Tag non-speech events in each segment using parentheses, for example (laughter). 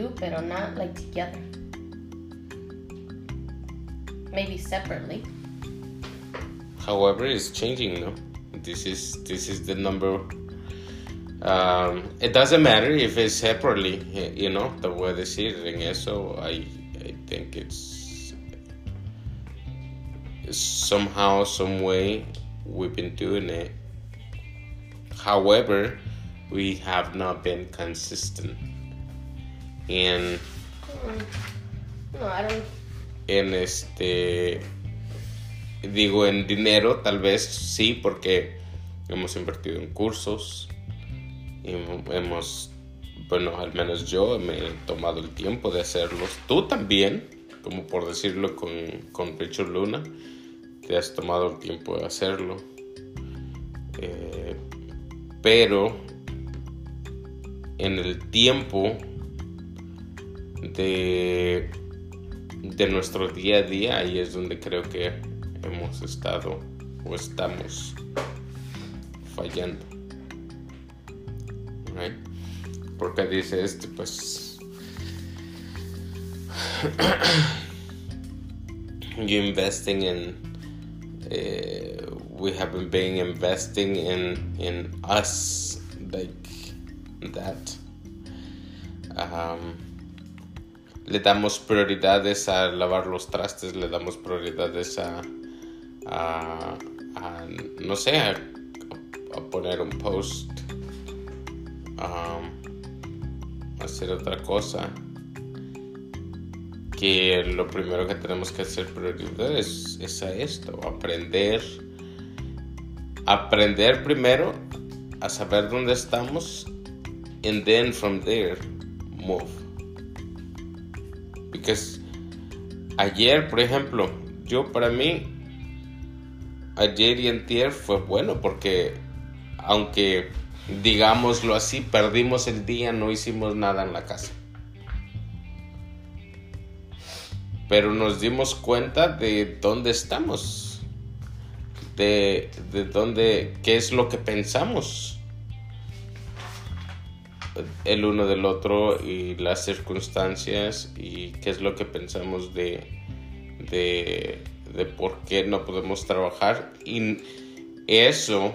do, pero not like together. Maybe separately. However, it's changing, no? This is this is the number. Um, it doesn't matter if it's separately, you know. Te voy a decir en eso. I I think it's somehow, some way, we've been doing it. However, we have not been consistent in. No, I. En este digo en dinero, tal vez sí, porque hemos invertido en cursos, y hemos, bueno, al menos yo me he tomado el tiempo de hacerlos. Tú también, como por decirlo con, con Richard Luna, te has tomado el tiempo de hacerlo. Eh, pero en el tiempo de, de nuestro día a día, ahí es donde creo que hemos estado o estamos fallando. Right? Porque dice este, pues. (clears throat) you investing in. Uh, we haven't been investing in in us like that. Um, le damos prioridades a lavar los trastes, le damos prioridades a a, no sé, a, poner un post, a hacer otra cosa. Que lo primero que tenemos que hacer prioridad es, es a esto, aprender. Aprender primero a saber dónde estamos and then from there move. Because ayer, por ejemplo, yo para mí ayer y antier fue bueno porque aunque digámoslo así, perdimos el día, no hicimos nada en la casa. Pero nos dimos cuenta de dónde estamos, de, de dónde, qué es lo que pensamos el uno del otro y las circunstancias y qué es lo que pensamos de, de de por qué no podemos trabajar y eso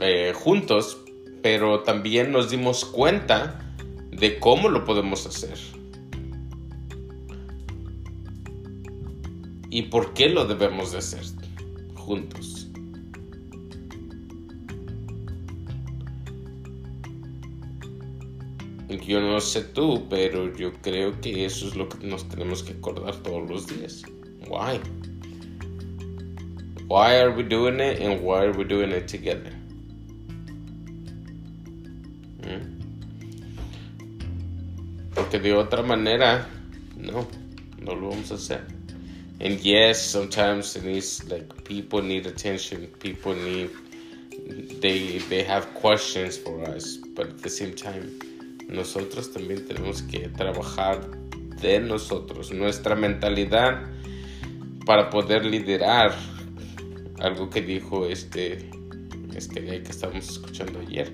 eh, juntos, pero también nos dimos cuenta de cómo lo podemos hacer. Y por qué lo debemos de hacer juntos. Yo no sé tú, pero yo creo que eso es lo que nos tenemos que acordar todos los días. Why? Why are we doing it and why are we doing it together? ¿Mm? Porque de otra manera, no, no lo vamos a hacer. And yes, sometimes it needs like people need attention, people need they they have questions for us, but at the same time, nosotros también tenemos que trabajar de nosotros, nuestra mentalidad para poder liderar algo que dijo este, este que estábamos escuchando ayer,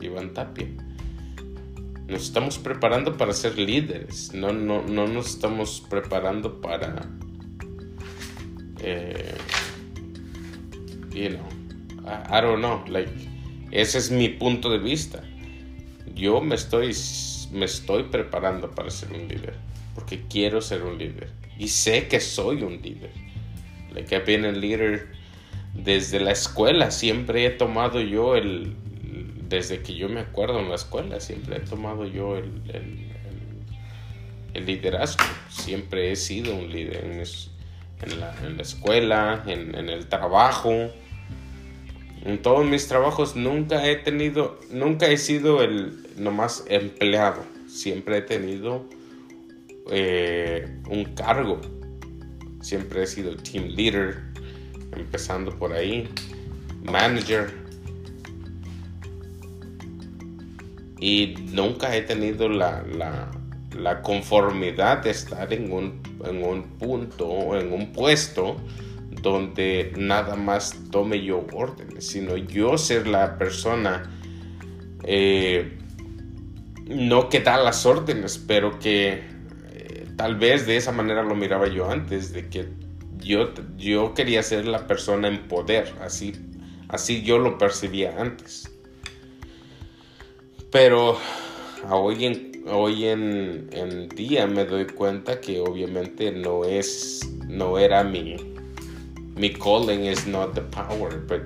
Iván Tapia. Nos estamos preparando para ser líderes, no, no, no nos estamos preparando para, eh, you know, I, don't know, like, ese es mi punto de vista. Yo me estoy, me estoy preparando para ser un líder, porque quiero ser un líder y sé que soy un líder. Like I've been a leader desde la escuela siempre he tomado yo el, desde que yo me acuerdo en la escuela, siempre he tomado yo el, el, liderazgo, siempre he sido un líder en, la, en la, escuela, en, el trabajo. En todos mis trabajos nunca he tenido, nunca he sido el nomás empleado, siempre he tenido eh, un cargo, siempre he sido team leader, empezando por ahí, manager. Y nunca he tenido la, conformidad de estar en un, en un punto o en un puesto donde nada más tome yo órdenes, sino yo ser la persona eh, no que da las órdenes, pero que eh, tal vez de esa manera lo miraba yo antes, de que yo, yo quería ser la persona en poder, así, así yo lo percibía antes. Pero hoy en, hoy en, día me doy cuenta que obviamente no es, no era mi, mi calling is not the power, but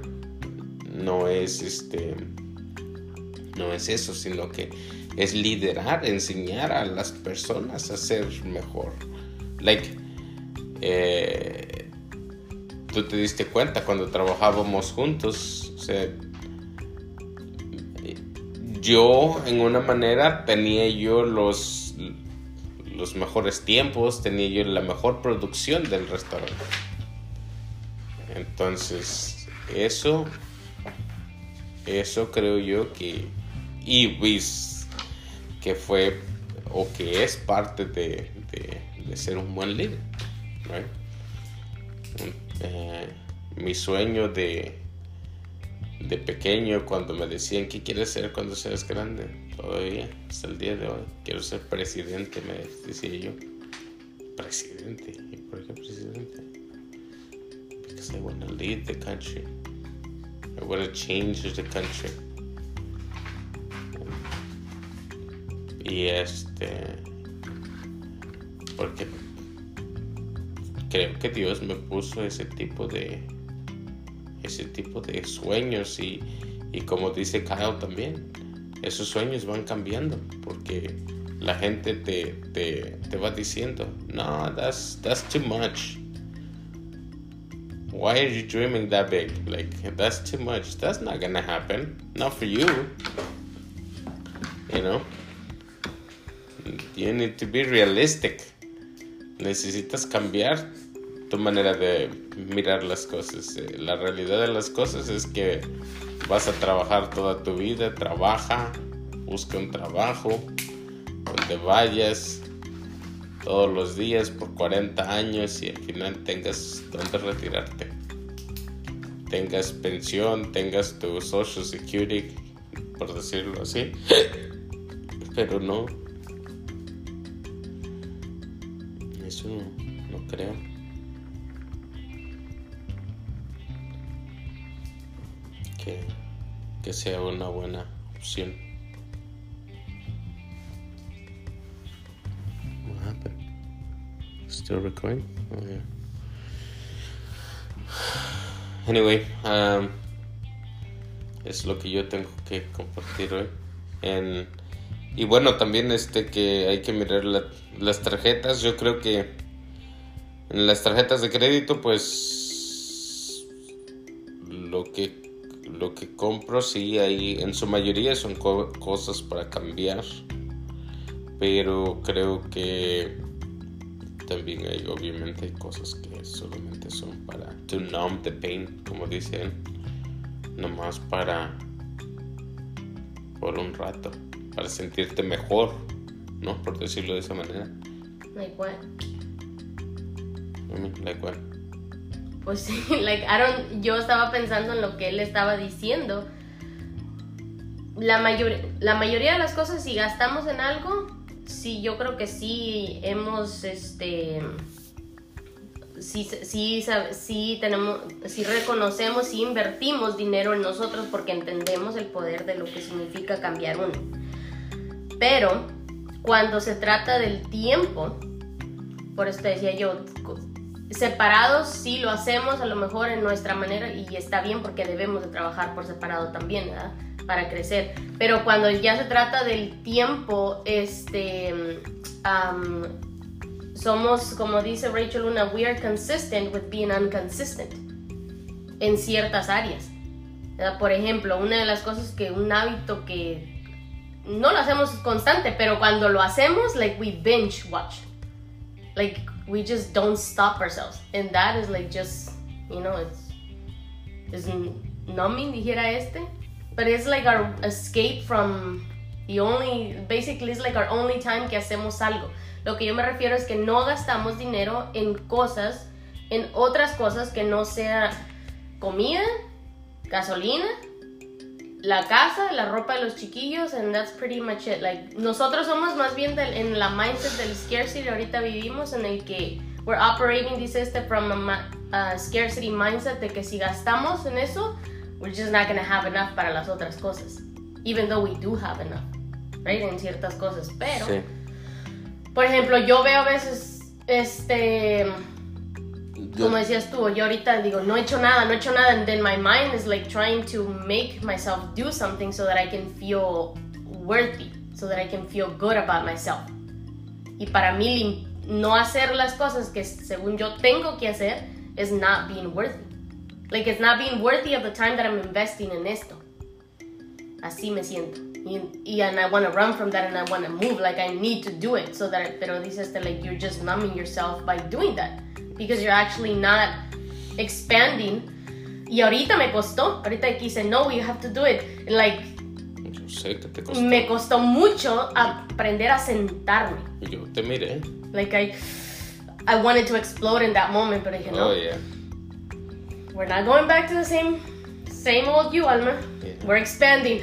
no es este, no es eso, sino que es liderar, enseñar a las personas a ser mejor. Like, eh, tú te diste cuenta cuando trabajábamos juntos, o sea, yo en una manera tenía yo los, los mejores tiempos, tenía yo la mejor producción del restaurante. Entonces, eso, eso creo yo que, y pues, que fue o que es parte de, de, ser un buen líder. Eh, mi sueño de, de pequeño cuando me decían qué quieres ser cuando seas grande, todavía hasta el día de hoy, quiero ser presidente, me decía yo. Presidente, ¿y por qué presidente? Because I want to lead the country. I want to change the country. Y este, porque creo que Dios me puso ese tipo de ese tipo de sueños y, y como dice Kyle también, esos sueños van cambiando porque la gente te, te, te va diciendo, no, that's, that's too much. Why are you dreaming that big? Like, that's too much. That's not gonna happen. Not for you. You know? You need to be realistic. Necesitas cambiar tu manera de mirar las cosas. Eh, la realidad de las cosas es que vas a trabajar toda tu vida, trabaja, busca un trabajo, donde vayas todos los días por 40 años y al final tengas donde retirarte. Tengas pensión, tengas tu Social Security, por decirlo así. (laughs) Pero no. Eso no, no creo. que, sea una buena opción. What happened? Still recording? Oh, yeah. Anyway, um, es lo que yo tengo que compartir hoy. Y bueno, también este que hay que mirar las tarjetas. Yo creo que en las tarjetas de crédito, pues lo que lo que compro sí hay en su mayoría son cosas para cambiar pero creo que también hay obviamente cosas que solamente son para to numb the pain como dicen nomás para por un rato para sentirte mejor no por decirlo de esa manera like what like what pues sí, (laughs) like, I don't, yo estaba pensando en lo que él estaba diciendo. La, mayor, la mayoría de las cosas, si gastamos en algo, sí, yo creo que sí hemos, este, sí, sí, sí, tenemos, sí reconocemos, sí invertimos dinero en nosotros porque entendemos el poder de lo que significa cambiar uno. Pero cuando se trata del tiempo, por eso te decía yo, separados sí lo hacemos a lo mejor en nuestra manera y está bien porque debemos de trabajar por separado también, ¿verdad? Para crecer. Pero cuando ya se trata del tiempo, este, somos, como dice Rachel Luna, we are consistent with being inconsistent en ciertas áreas. Por ejemplo, una de las cosas que un hábito que no lo hacemos constante, pero cuando lo hacemos, like we binge watch. Like we just don't stop ourselves and that is like just you know it's it's numbing dijera este but it's like our escape from the only basically it's like our only time que hacemos algo lo que yo me refiero es que no gastamos dinero en cosas en otras cosas que no sea comida gasolina la casa, la ropa de los chiquillos, and that's pretty much it. Like, nosotros somos más bien del, en la mindset del scarcity ahorita vivimos, en el que we're operating, dice este, from a, a scarcity mindset, de que si gastamos en eso, we're just not gonna have enough para las otras cosas. Even though we do have enough, right? En ciertas cosas. Pero, Sí. por ejemplo, yo veo a veces, este Yo- como decías tú, yo ahorita digo, no he hecho nada, no he hecho nada, and then my mind is like trying to make myself do something so that I can feel worthy, so that I can feel good about myself. Y para mí, no hacer las cosas que según yo tengo que hacer is not being worthy. Like, it's not being worthy of the time that I'm investing in esto. Así me siento. Y, y and I want to run from that and I want to move. Like, I need to do it. So that, pero dices que like, you're just numbing yourself by doing that. Because you're actually not expanding. Y ahorita me costó. Ahorita quise, no, you have to do it. Like, Yo sé que te costó. me costó mucho aprender a sentarme. Yo te miré. Like, I, I wanted to explode in that moment, pero dije, no. Oh, yeah. We're not going back to the same same old you, Alma. Yeah. We're expanding.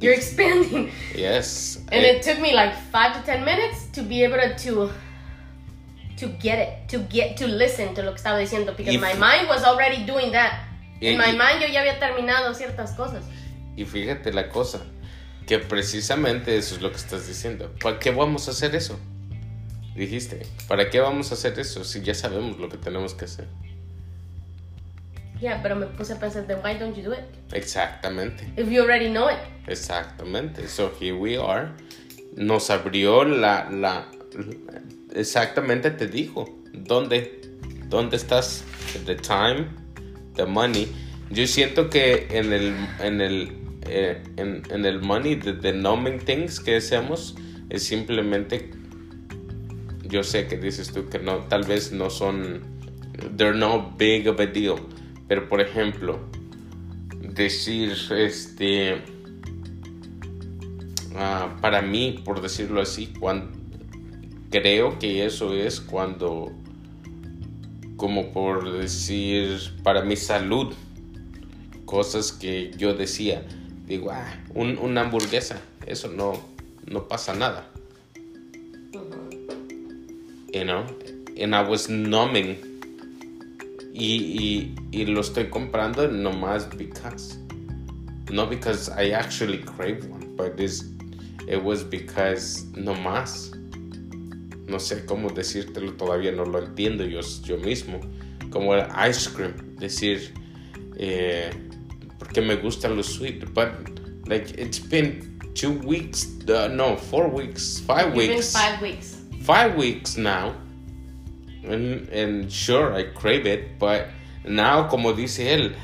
You're expanding. Yes. And Eh, it took me like five to ten minutes to be able to to, to get it, to get to listen to lo que estaba diciendo, because If- my mind was already doing that. In Y- my y- mind yo ya había terminado ciertas cosas. Y fíjate la cosa, que precisamente eso es lo que estás diciendo. ¿Para qué vamos a hacer eso? Dijiste, ¿para qué vamos a hacer eso si ya sabemos lo que tenemos que hacer? Yeah, pero me puse a pensar, then why don't you do it? Exactamente, If you already know it. exactamente. So here we are. Nos abrió la, la, exactamente te dijo, ¿dónde? ¿Dónde estás? The time, the money. Yo siento que en el, en el, eh, en, en el money, the, the numbing things que hacemos, es simplemente, yo sé que dices tú que no, tal vez no son, they're no big of a deal, pero por ejemplo, decir, este, ah, para mí, por decirlo así, cuando, creo que eso es cuando, como por decir, para mi salud, cosas que yo decía, digo, ah, un- una hamburguesa, eso no, no pasa nada. You know, and I was numbing. Y, y, y lo estoy comprando nomás because. Not because I actually crave one, but this, it was because nomás. No sé cómo decírtelo, todavía no lo entiendo yo, yo mismo. Como el ice cream, decir, eh, porque me gusta lo sweet, but like it's been two weeks, uh, no, four weeks, 5 It's been weeks five weeks. five weeks now. And, and sure, I crave it, but now, como dice él,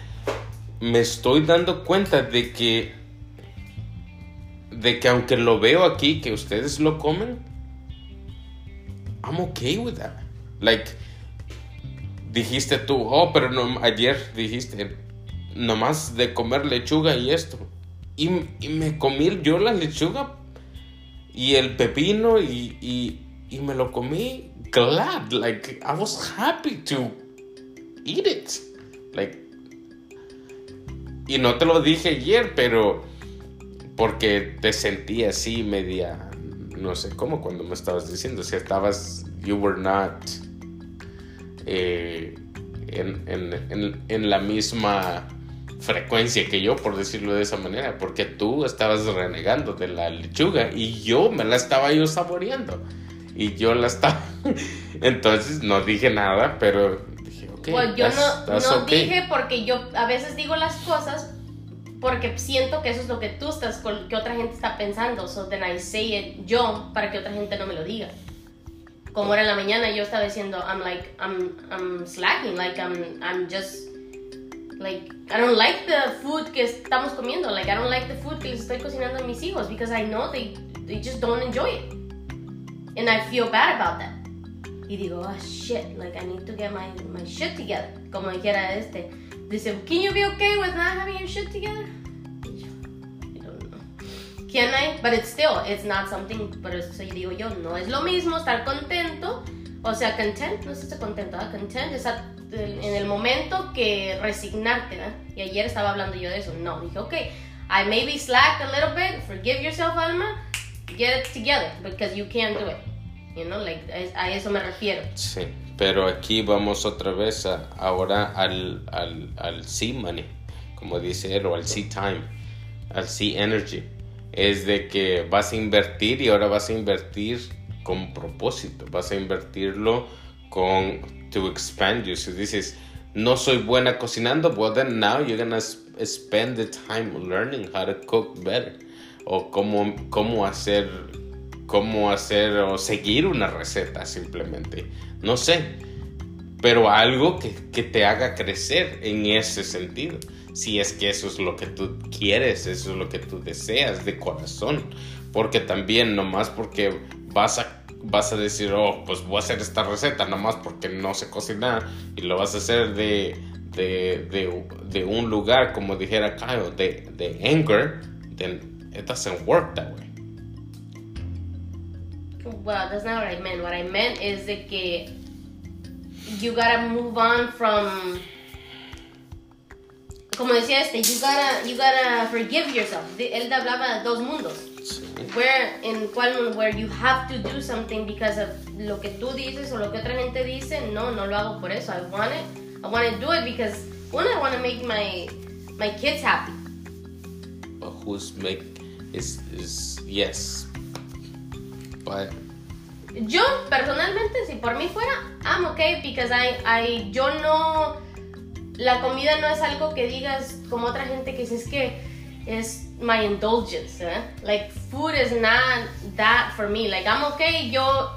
me estoy dando cuenta de que, de que aunque lo veo aquí, que ustedes lo comen, I'm okay with that. Like, dijiste tú, oh, pero no, ayer dijiste, nomás de comer lechuga y esto. Y, y me comí yo la lechuga y el pepino y, y, y me lo comí glad. Like, I was happy to eat it. Like, y no te lo dije ayer, pero porque te sentí así media, no sé cómo cuando me estabas diciendo, si estabas, you were not eh, en, en, en, en la misma frecuencia que yo, por decirlo de esa manera, porque tú estabas renegando de la lechuga y yo me la estaba yo saboreando y yo la estaba, (laughs) entonces no dije nada, pero dije, ok, yo that's- no, that's no okay. dije porque yo a veces digo las cosas porque siento que eso es lo que tú estás, que otra gente está pensando. So then I say it yo para que otra gente no me lo diga. Como era en la mañana, yo estaba diciendo, I'm like, I'm, I'm slacking, like I'm, I'm just, like, I don't like the food que estamos comiendo, like I don't like the food que les estoy cocinando a mis hijos because I know they, they just don't enjoy it. And I feel bad about that. Y digo, oh shit, like I need to get my, my shit together. Como dijera este. Dice, can you be okay with not having your shit together? I don't know. Can I? But it's still, it's not something, por eso digo yo, no es lo mismo estar contento, o sea, content, no es estar contento, ¿ah? content es a- en el momento que resignarte, ¿verdad? Y ayer estaba hablando yo de eso, no, dije, ok, I maybe slacked a little bit. Forgive yourself, Alma. Get it together because you can't do it. You know, like a eso me refiero. Sí, pero aquí vamos otra vez a, ahora al, al, al C money, como dice él, o al C time, al C energy. Es de que vas a invertir y ahora vas a invertir con propósito, vas a invertirlo con to expand you. Si dices, no soy buena cocinando, well then now you're gonna spend the time learning how to cook better o cómo, cómo hacer cómo hacer o seguir una receta simplemente. No sé, pero algo que, que, te haga crecer en ese sentido. Si es que eso es lo que tú quieres, eso es lo que tú deseas de corazón. Porque también, nomás porque vas a, vas a decir, oh, pues voy a hacer esta receta, nomás porque no sé cocinar, y lo vas a hacer de, de, de, un lugar, como dijera Kyle, de, de anger, then it doesn't work that way. Well, that's not what I meant. What I meant is que you gotta move on from como decía este, you gotta, you gotta forgive yourself. Él hablaba de dos mundos. Where, in cual, where you have to do something because of lo que tú dices o lo que otra gente dice. No, no lo hago por eso. I want it. I want to do it because one, I want to make my my kids happy. Who's make is is yes. But yo personalmente, si por mí fuera, I'm okay because I, I, yo no, la comida no es algo que digas como otra gente que es que es my indulgence, ¿eh? like food is not that for me, like I'm okay yo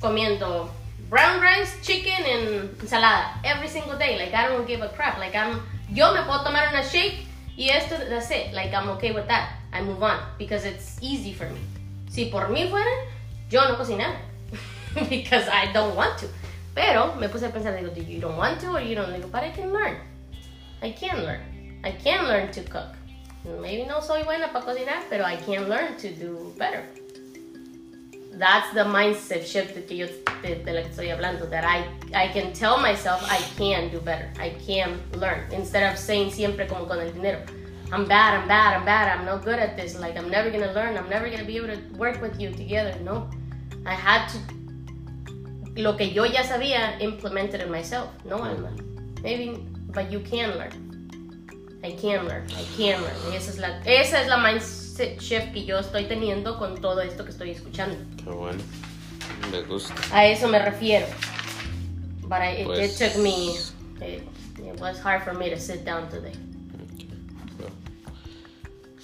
comiendo brown rice, chicken and ensalada every single day, like I don't give a crap, like I'm, yo me puedo tomar una shake y esto, that's it, like I'm okay with that, I move on because it's easy for me. Si por mí fuera, yo no cocinara. (laughs) because I don't want to. Pero me puse a pensar, digo, do you don't want to or you don't? Digo, but I can learn. I can learn. I can learn to cook. Maybe no soy buena para cocinar, pero I can learn to do better. That's the mindset shift that yo de, de la que estoy hablando. That I, I can tell myself I can do better. I can learn. Instead of saying siempre como con el dinero. I'm bad, I'm bad, I'm bad, I'm no good at this. Like, I'm never gonna learn, I'm never gonna be able to work with you together. No. I had to lo que yo ya sabía, implemented in myself. No, Alma. Maybe, but you can learn. I can learn, I can learn. Y esa es la, esa es la mindset shift que yo estoy teniendo con todo esto que estoy escuchando. Qué bueno. Me gusta. A eso me refiero. But I, it, Pues- it took me, it, it was hard for me to sit down today.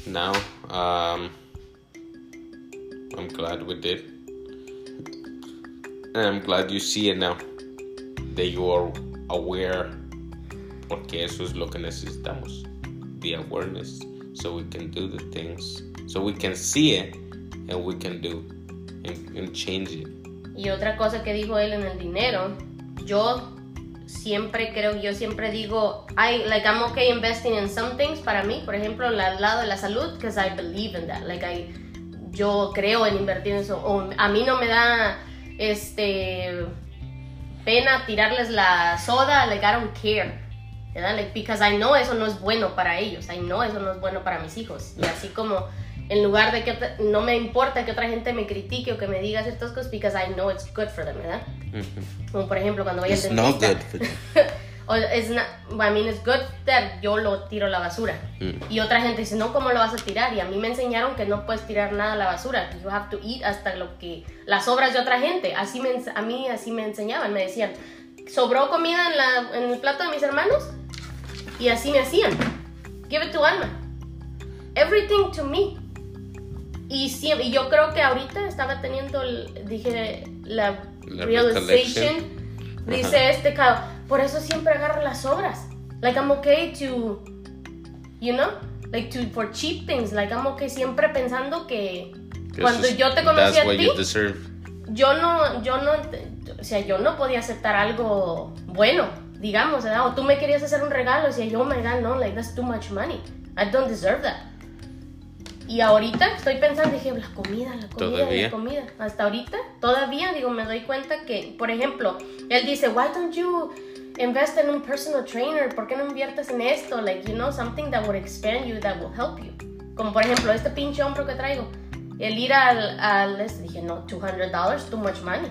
Now, um, I'm glad we did. I'm glad you see it now. That you are aware. Porque eso es lo que necesitamos. The awareness. So we can do the things. So we can see it and we can do and, and change it. Y otra cosa que dijo él en el dinero, yo siempre creo, yo siempre digo, I like I'm okay investing in some things para mí, por ejemplo, el lado de la salud, because I believe in that, like I, yo creo en invertir en eso, o a mí no me da, este, pena tirarles la soda, like I don't care, ¿verdad? Like, because I know eso no es bueno para ellos, I know eso no es bueno para mis hijos, y así como en lugar de que no me importa que otra gente me critique o que me diga ciertas cosas because I know it's good for them, ¿verdad? Como por ejemplo cuando al dentista. (laughs) o not, I mean it's good that yo lo tiro a la basura. Mm. Y otra gente dice, no, ¿cómo lo vas a tirar? Y a mí me enseñaron que no puedes tirar nada a la basura. You have to eat hasta lo que... Las obras de otra gente. Así me, a mí así me enseñaban. Me decían, sobró comida en, la, en el plato de mis hermanos. Y así me hacían. Give it to Alma. Everything to me. Y, siem- y yo creo que ahorita estaba teniendo, el- dije, la, La realization. Dice este cabrón, por eso siempre agarro las sobras. Like I'm okay to, you know, like to for cheap things. Like I'm okay siempre pensando que cuando yo te conocí a ti, yo no, yo no, o sea, yo no podía aceptar algo bueno, digamos, ¿verdad? O tú me querías hacer un regalo y decía yo, oh my god, no, like that's too much money. I don't deserve that. Y ahorita estoy pensando, dije, la comida, la comida, ¿Todavía? la comida. Hasta ahorita, todavía, digo, me doy cuenta que, por ejemplo, él dice, why don't you invest in un personal trainer? ¿Por qué no inviertes en esto? Like, you know, something that would expand you, that will help you. Como por ejemplo, este pinche hombro que traigo. El ir al, al este, dije, no, $200, too much money.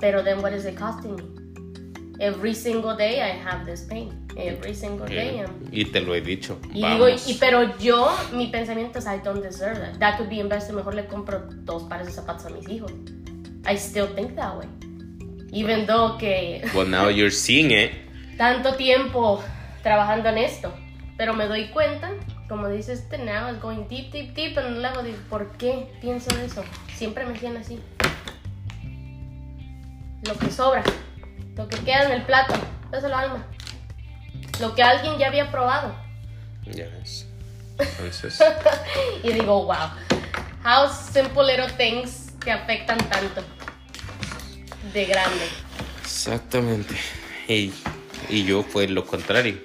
Pero then what is it costing me? Every single day I have this pain. Every single day. I'm- Y te lo he dicho. y digo, Vamos. y, pero yo, mi pensamiento es, I don't deserve that. That could be invested. Mejor le compro dos pares de zapatos a mis hijos. I still think that way. Even though que Well, now you're seeing it. tanto tiempo trabajando en esto. Pero me doy cuenta, como dice este, now is going deep, deep, deep. And luego digo, ¿por qué pienso eso? Siempre me hacían así. Lo que sobra, lo que queda en el plato, eso lo alma. Lo que alguien ya había probado. Ya ves. (laughs) Entonces, Y digo, wow, how simple little things te afectan tanto de grande. exactamente. Y, y yo fue lo contrario.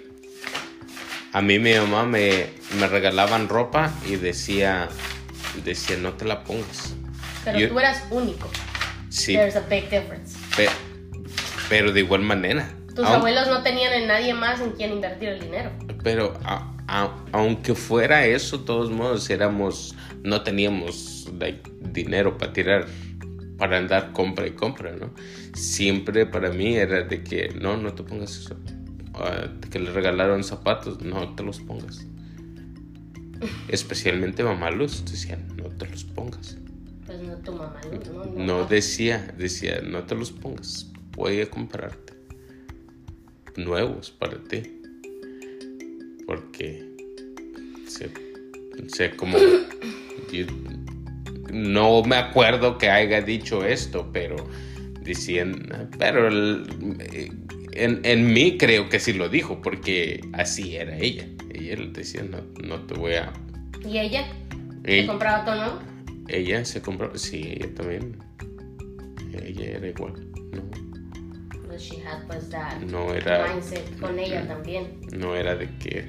A mí mi mamá me, me regalaban ropa y decía, decía, no te la pongas. Pero Yo- tú eras único. Sí, There's a big difference. pe- pero de igual manera. Tus Aun- abuelos no tenían en nadie más en quien invertir el dinero. Pero a- a- aunque fuera eso, todos modos éramos, no teníamos like, dinero para tirar, para andar compra y compra, ¿no? Siempre para mí era de que no, no te pongas eso. Ah, que le regalaron zapatos, no te los pongas. Especialmente mamá Luz decía, no te los pongas. Pues no tu mamá, no. No, No decía, decía, no te los pongas. Voy a comprarte nuevos para ti. Porque sé, sé como (coughs) yo- no me acuerdo que haya dicho esto, pero decían, pero en, en mí creo que sí lo dijo, porque así era ella. Ella le decía, no, no te voy a... ¿Y ella? ¿Se Ella- compraba todo nuevo? ella se compró, sí, ella también. Ella era igual, no, Pues she had pues that no era, mindset con ella también. no era de que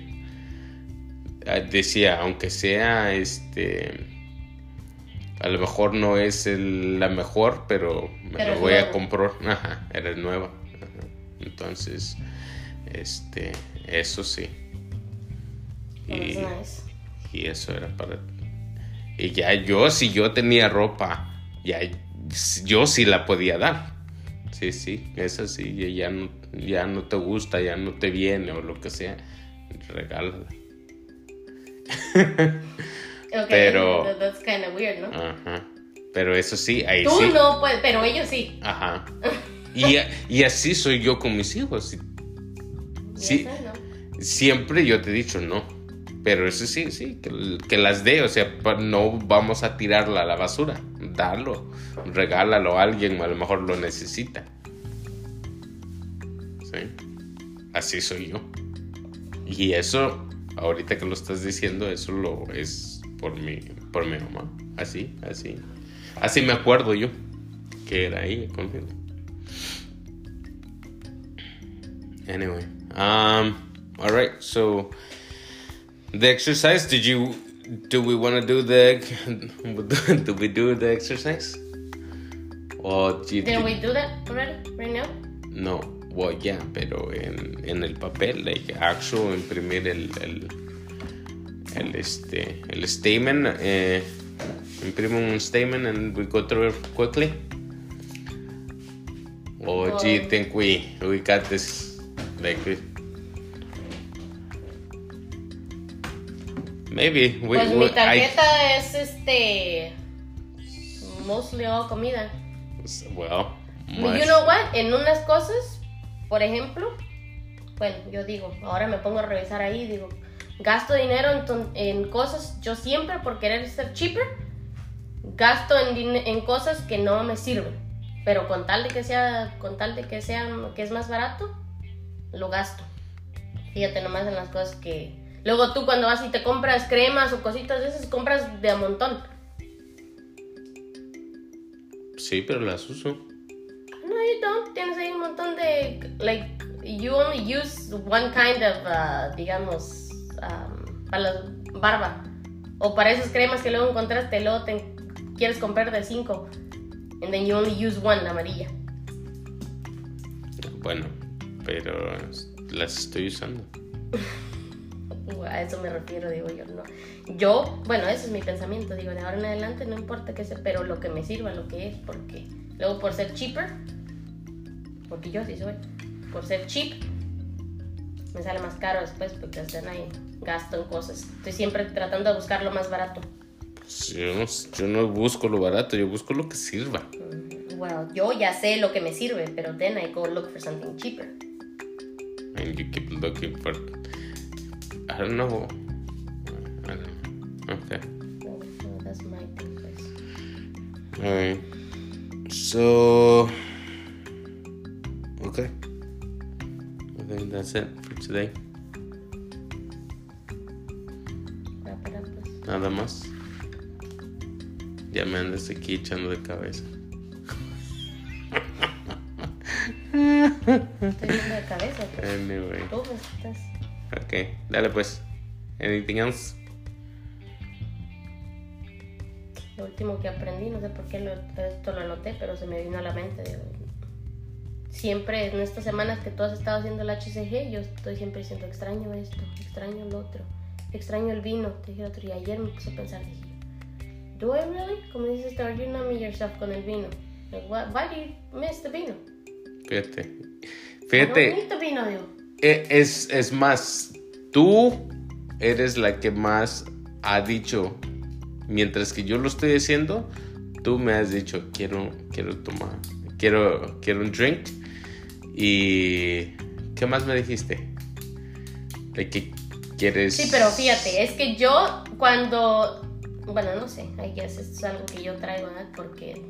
ah, decía, aunque sea este, a lo mejor no es el- la mejor, pero me Pero lo voy a comprar. (laughs) Ajá, era nueva. Ajá. Entonces, este, eso sí. That Y- nice. Y eso era para... Y ya yo, si yo tenía ropa, ya yo sí la podía dar. Sí, sí, es así. Y ya no, ya no te gusta, ya no te viene o lo que sea, regálala. (laughs) Okay, Pero- that- that's kind of weird, ¿no? Ajá. Pero eso sí, ahí Tú sí. no puedes, pero ellos sí. Ajá. (laughs) Y, y así soy yo con mis hijos. Sí. Siempre yo te he dicho no. Pero eso sí, sí, que, que las dé. O sea, no vamos a tirarla a la basura. Dalo. Regálalo a alguien, a lo mejor lo necesita. Sí. Así soy yo. Y eso, ahorita que lo estás diciendo, eso lo es por mi, por mi mamá. Así, así. Así me acuerdo yo. Que era ella conmigo. Anyway. Um, all right. So the exercise. Did you? Do we want to do the? (laughs) Do we do the exercise? Or you, Didn't we do that already? Right now? No. Well, yeah, pero en, en el papel, like actual, imprimir el, el, el este, el statement, eh, imprimo un statement and we go through it quickly. Or do you think we we got this like we- maybe we, Pues we- mi I- tarjeta es este. Mostly all comida. well, You much- know what? En unas cosas, por ejemplo, bueno, yo digo, ahora me pongo a revisar ahí, digo, gasto dinero en, en cosas, yo siempre por querer ser cheaper, gasto en, en cosas que no me sirven, pero con tal de que sea, con tal de que sea, que es más barato, lo gasto. Fíjate nomás en las cosas que... Luego tú cuando vas y te compras cremas o cositas de esas, compras de a montón. sí, pero las uso. No, you don't. Tienes ahí un montón de. Like, you only use one kind of, uh, digamos, um, para la barba. O para esas cremas que luego encontraste, luego te quieres comprar de cinco. And then you only use one, la amarilla. Bueno, pero las estoy usando. (laughs) A eso me refiero, digo yo, no. Yo, bueno, ese es mi pensamiento, digo, de ahora en adelante no importa que sea, pero lo que me sirva, lo que es, porque luego por ser cheaper, porque yo sí soy, por ser cheap, me sale más caro después porque hacen ahí gasto en cosas. Estoy siempre tratando de buscar lo más barato. Pues yo, no, yo no busco lo barato, yo busco lo que sirva. Well, yo ya sé lo que me sirve, pero then I go look for something cheaper. And you keep looking for. I don't know. I don't know. Okay. So, so that's my thing. Alright. So. Okay. Think that's it for today. Pues. Nada más. Ya me andas aquí echando de cabeza. Estoy de cabeza, pues. Anyway. Tú me estás. Ok, dale pues. Anything else? Lo último que aprendí, no sé por qué lo, esto lo anoté, pero se me vino a la mente. digo, siempre en estas semanas que tú has estado haciendo el HCG, yo estoy siempre diciendo extraño esto, extraño el otro, extraño el vino. Te dije el otro día, ayer me puse a pensar, dije, ¿Do I really? Como dices, are you numbing yourself con el vino? Like, why, why do you miss the vino? Fíjate. I don't Fíjate. need the vino, digo. E- Es, es más, tú eres la que más ha dicho, mientras que yo lo estoy haciendo, tú me has dicho, quiero, quiero tomar, quiero, quiero un drink. Y, ¿qué más me dijiste? De que quieres... Sí, pero fíjate, es que yo cuando, bueno, no sé, I guess esto es algo que yo traigo, ¿verdad? Porque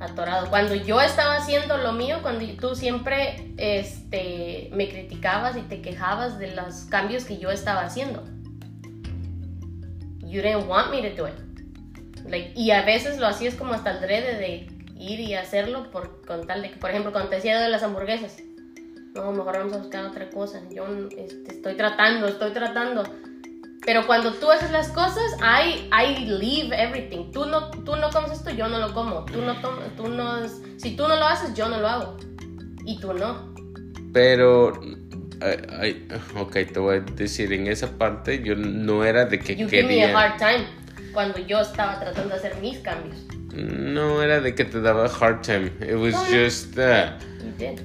atorado. Cuando yo estaba haciendo lo mío, cuando tú siempre este, me criticabas y te quejabas de los cambios que yo estaba haciendo. You didn't want me to do it. Like, y a veces lo hacías como hasta el drede de ir y hacerlo por, con tal de que, por ejemplo, cuando te decía de las hamburguesas. No, mejor vamos a buscar otra cosa. Yo este, estoy tratando, estoy tratando. Pero cuando tú haces las cosas, I, I leave everything. Tú no, tú no comes esto, yo no lo como. Tú no tú no, si tú no lo haces, yo no lo hago. Y tú no. Pero, ay, ay, ok, te voy a decir, en esa parte yo no era de que You give me a quería... hard time. Cuando yo estaba tratando de hacer mis cambios. No era de que te daba hard time. It was No, no. just... uh, You did.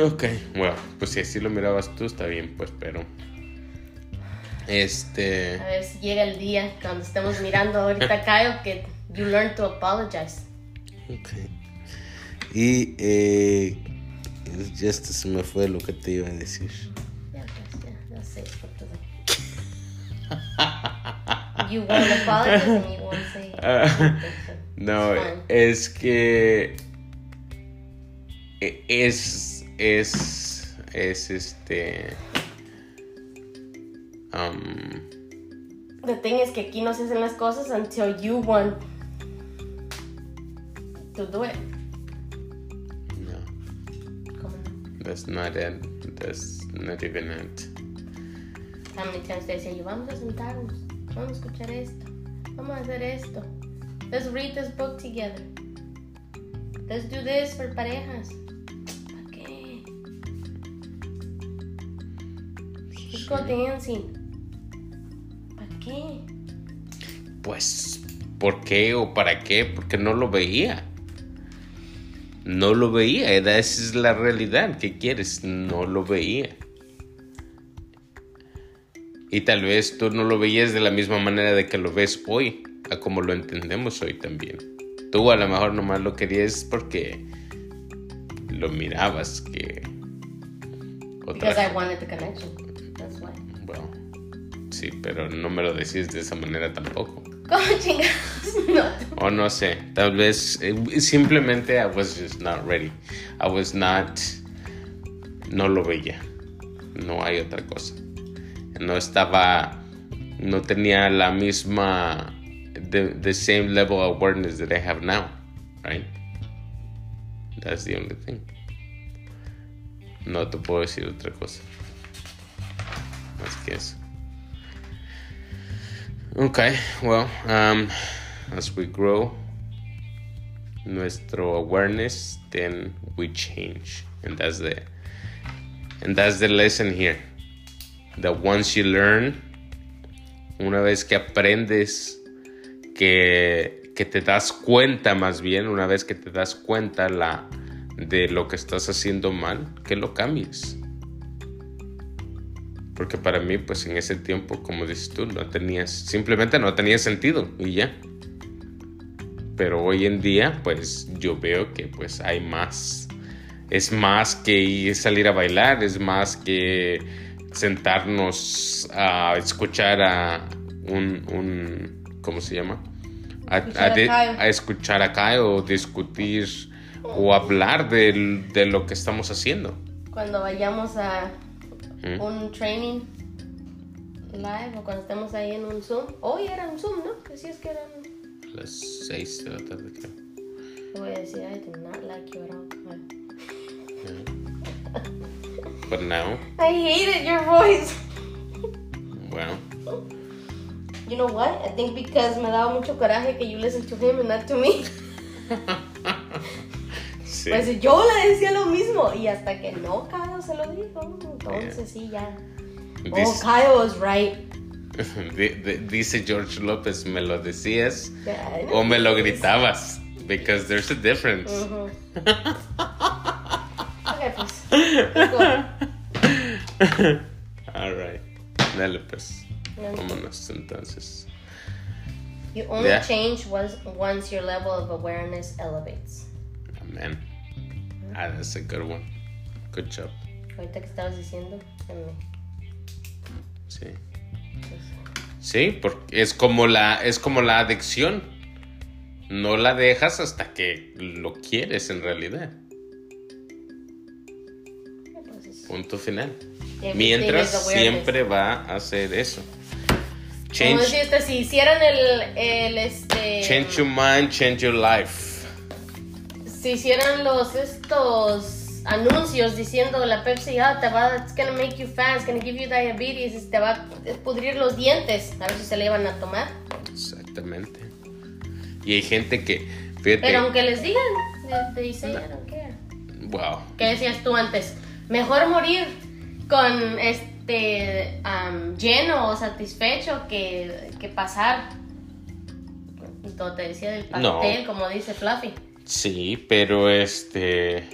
Ok, bueno, pues si así lo mirabas tú, está bien, pues, pero. Este. A ver si llega el día cuando estemos mirando ahorita (laughs) Kyle que you learn to apologize. Ok. Y. Eh, ya se me fue lo que te iba a decir. Ya, pues, ya, ya sé por todo. (laughs) You want to apologize and you want to say. No, es que. e- Es. Es. Es este. Um, The thing is que aquí no se hacen las cosas until you want to do it. no, ¿Cómo no? that's not it. That's not even it. Times te decía yo, vamos a sentarnos, vamos a escuchar esto, vamos a hacer esto. Let's read this book together. Let's do this for parejas. ¿Para qué? Let's go dancing. ¿Para qué? Pues, ¿por qué o para qué? Porque no lo veía. No lo veía, esa es la realidad. ¿Qué quieres? No lo veía. Y tal vez tú no lo veías de la misma manera de que lo ves hoy, a como lo entendemos hoy también. Tú a lo mejor nomás lo querías porque lo mirabas que... Because I Otra... wanted the connection. That's why. Bueno, sí, pero no me lo decís de esa manera tampoco. ¿Cómo chingados? (laughs) No. O no sé, tal vez eh, simplemente I was just not ready. I was not, no lo veía. No hay otra cosa. No estaba, no tenía la misma, the, the same level of awareness that I have now, right? That's the only thing. No te puedo decir otra cosa. Más que. Okay, well, um, as we grow nuestro awareness, then we change, and that's the and that's the lesson here. That once you learn una vez que aprendes, que, te das cuenta más bien, una vez que te das cuenta la, de lo que estás haciendo mal, que lo cambies. Porque para mí, pues en ese tiempo, como dices tú, no tenías, simplemente no tenía sentido y ya. Pero hoy en día, pues yo veo que pues hay más. Es más que salir a bailar, es más que sentarnos a escuchar a un, un ¿cómo se llama? A, a, escuchar acá o discutir o hablar de, de lo que estamos haciendo. Cuando vayamos a un training live o cuando estemos ahí en un Zoom. Hoy era un Zoom, ¿no? Decías que eran... Las 6 de la tarde, creo. Voy a decir, I did not like you at all. But now... I hated your voice. Well... You know what? I think because me daba mucho coraje que you listen to him and not to me. (laughs) Pues yo le decía lo mismo y hasta que no Kyle se lo dijo, entonces sí ya. oh, Kyle was right. (laughs) Dice George López, ¿me lo decías o me lo gritabas? Because there's a difference. (laughs) okay, pues. All right. Dale, pues. Vámonos entonces. You only change once, once your level of awareness elevates. Amen. Ah, that's a good one. Good job. Ahorita que estabas diciendo, Sí. Sí, porque es como la es como la adicción. No la dejas hasta que lo quieres en realidad. Punto final. Mientras siempre va a hacer eso. Change, si hicieran el, el este Change your mind, change your life si hicieran los estos anuncios diciendo la Pepsi ah, te va it's gonna make you fat, it's gonna give you diabetes, te va a pudrir los dientes, a ver si se le iban a tomar. Exactamente. Y hay gente que Pero aunque les digan, te dicen, no. Wow. ¿Qué decías tú antes? Mejor morir con este lleno o satisfecho que, que pasar. Todo te decía del pastel, como dice Fluffy. Sí, pero este.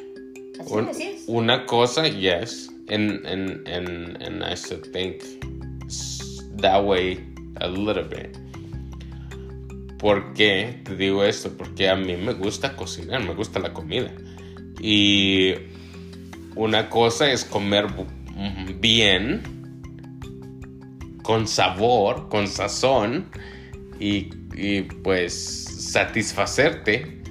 una cosa, yes. And, and, and, and I still think that way a little bit. ¿Por qué te digo esto? Porque a mí me gusta cocinar, me gusta la comida. Y una cosa es comer bien, con sabor, con sazón, y, y pues satisfacerte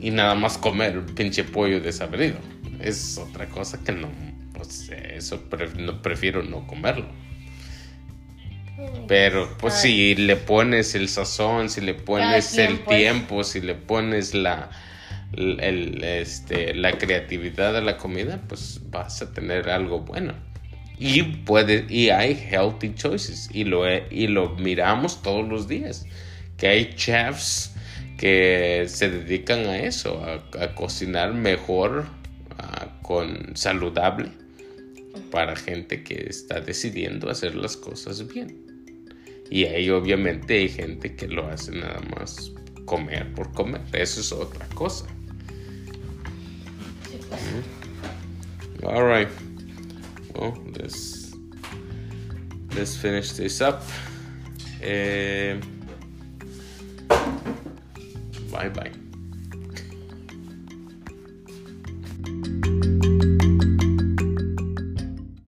y nada más comer un pinche pollo desabrido. Es otra cosa que no, pues eso no, prefiero no comerlo. Pero pues si le pones el sazón, si le pones el tiempo, si le pones la, el, este, la creatividad de la comida, pues vas a tener algo bueno. Y puede, y hay healthy choices y lo, y lo miramos todos los días. Que hay chefs que se dedican a eso, a, cocinar mejor, con saludable, para gente que está decidiendo hacer las cosas bien. Y ahí obviamente hay gente que lo hace nada más comer por comer. Eso es otra cosa. All right. oh let's let's finish this up. Um, uh, bye bye